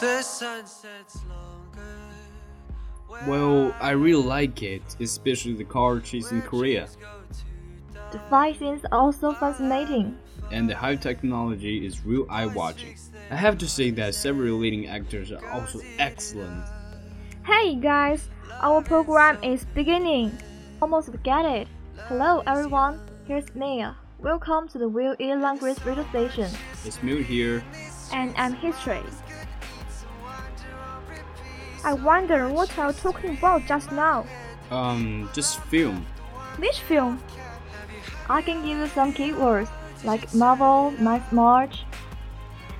The sunsets longer. Well, I really like it, especially the car chase in Korea. The fight scenes are also fascinating. And the high technology is real eye watching. I have to say that several leading actors are also excellent. Hey guys, our program is beginning. Almost forget it. Hello everyone, here's Mia. Welcome to the Will E Language radio station. It's Miu here. And I'm History. I wonder what are you talking about just now? Um, just film. Which film? I can give you some keywords like Marvel, Night March.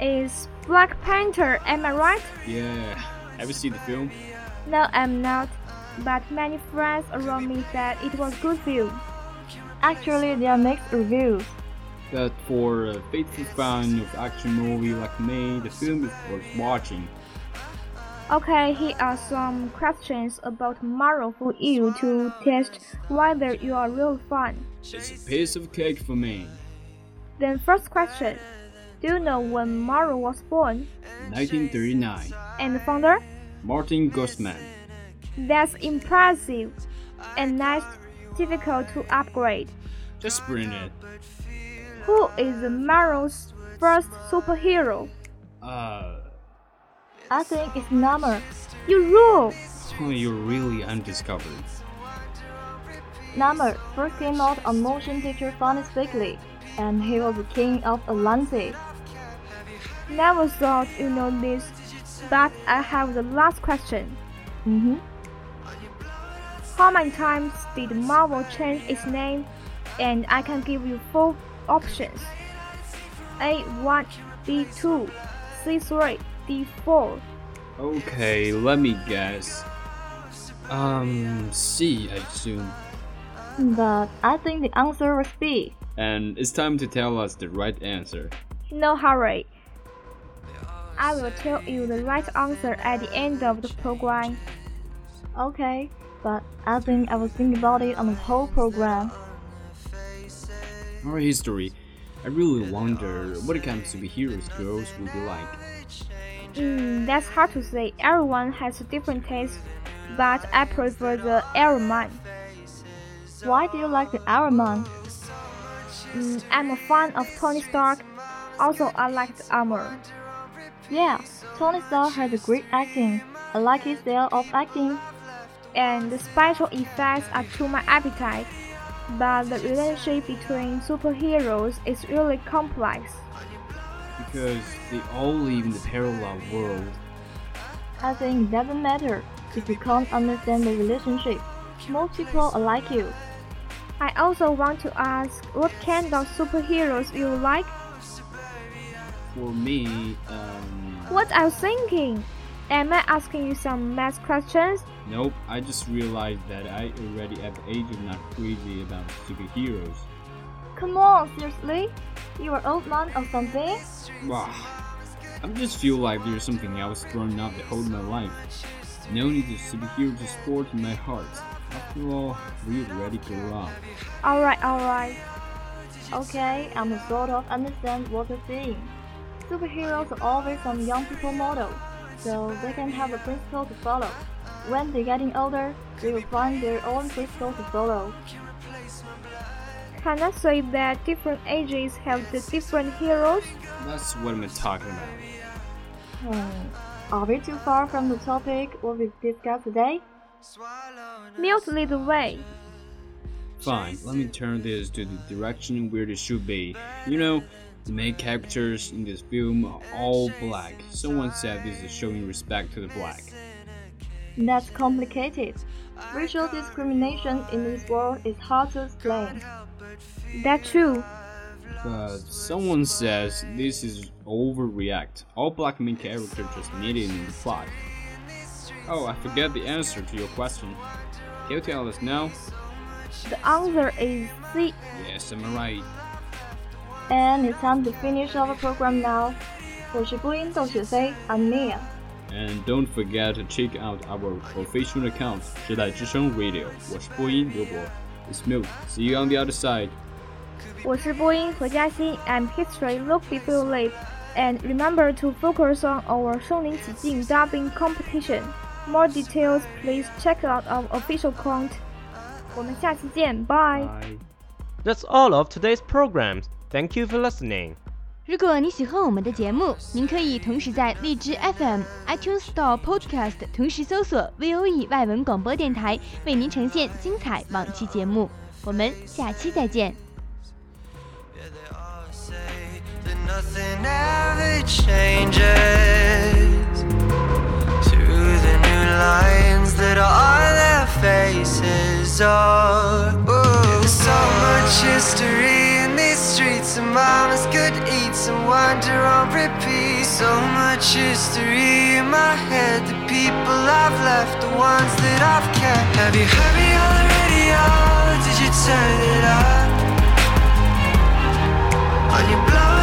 Is Black Panther, am I right? Yeah. Have you seen the film? No, I'm not. But many friends around me said it was good film. Actually, there are mixed reviews. But for a faithful fan of action movie like me, the film is worth watching. Okay, here are some questions about Marvel for you to test whether you are real fan. It's a piece of cake for me. Then first question. Do you know when Marvel was born? 1939. And the founder? Martin Goodman. That's impressive. And next, difficult to upgrade. Just bring it. Who is Marvel's first superhero? Uh, I think it's Namor. You rule! oh, you're really undiscovered. Namor first came out on motion picture Funny Weekly, and he was the king of Atlantis. Never thought you know this, but I have the last question. Mm-hmm. How many times did Marvel change its name? And I can give you four options. A1, B2, C3, D4. Okay, let me guess. Um, C, I assume. But I think the answer was B. And it's time to tell us the right answer. No hurry. I will tell you the right answer at the end of the program. Okay, but I think I will think about it on the whole program. Our history, I really wonder what kind of superheroes girls would be like. Mm, that's hard to say. Everyone has a different taste, but I prefer the Iron Man. Why do you like the Iron Man? Mm, I'm a fan of Tony Stark. Also, I like the armor. Yeah, Tony Stark has a great acting. I like his style of acting. And the special effects are to my appetite. But the relationship between superheroes is really complex. Because they all live in the parallel world. I think it doesn't matter if you can't understand the relationship. Most people are like you. I also want to ask what kind of superheroes you like? For me, um. What are you thinking? Am I asking you some math questions? Nope, I just realized that I already at the age of not crazy about superheroes. Come on, seriously? You are old man or something? Wow, I just feel like there's something else growing up the whole of my life. No need to superhero to sport in my heart. After all, we already grew up. Alright, alright. Okay, I'm sort of understand what you're saying. Superheroes are always some young people model, so they can have a principle to follow. When they're getting older, they will find their own principle to follow. Can I say that different ages have the different heroes? That's what I'm talking about. Hmm. Are we too far from the topic what we discussed today? Mute lead the way. Fine, let me turn this to the direction where it should be. You know, the main characters in this film are all black. Someone said this is showing respect to the black. That's complicated. Racial discrimination in this world is hard to explain. That's true. But someone says this is overreact. All black main characters just needed in the plot. Oh, I forget the answer to your question. Can you tell us now? The answer is C. Yes, I'm right. And it's time to finish our program now. 我是播音窦雪飞，I'm Mia. And don't forget to check out our official account 时代之声 Radio. 我是播音刘博。It's Milk. See you on the other side. 我是播音何嘉欣，I'm History Look Before Late. And remember to focus on our 身临其境 dubbing competition. More details, please check out our official account. 我们下期见，Bye. Bye. That's all of today's programs. Thank you for listening. 如果你喜欢我们的节目，您可以同时在荔枝 FM、iTunes Store Podcast 同时搜索 VOE 外文广播电台，为您呈现精彩往期节目。我们下期再见。 Yeah, they all say that nothing ever changes Ooh. There's so much history in these streets, and mamas could eat some wonder on repeat. So much history in my head, the people I've left, the ones that I've kept. Have you heard me on the radio? Did you turn it up? on your blood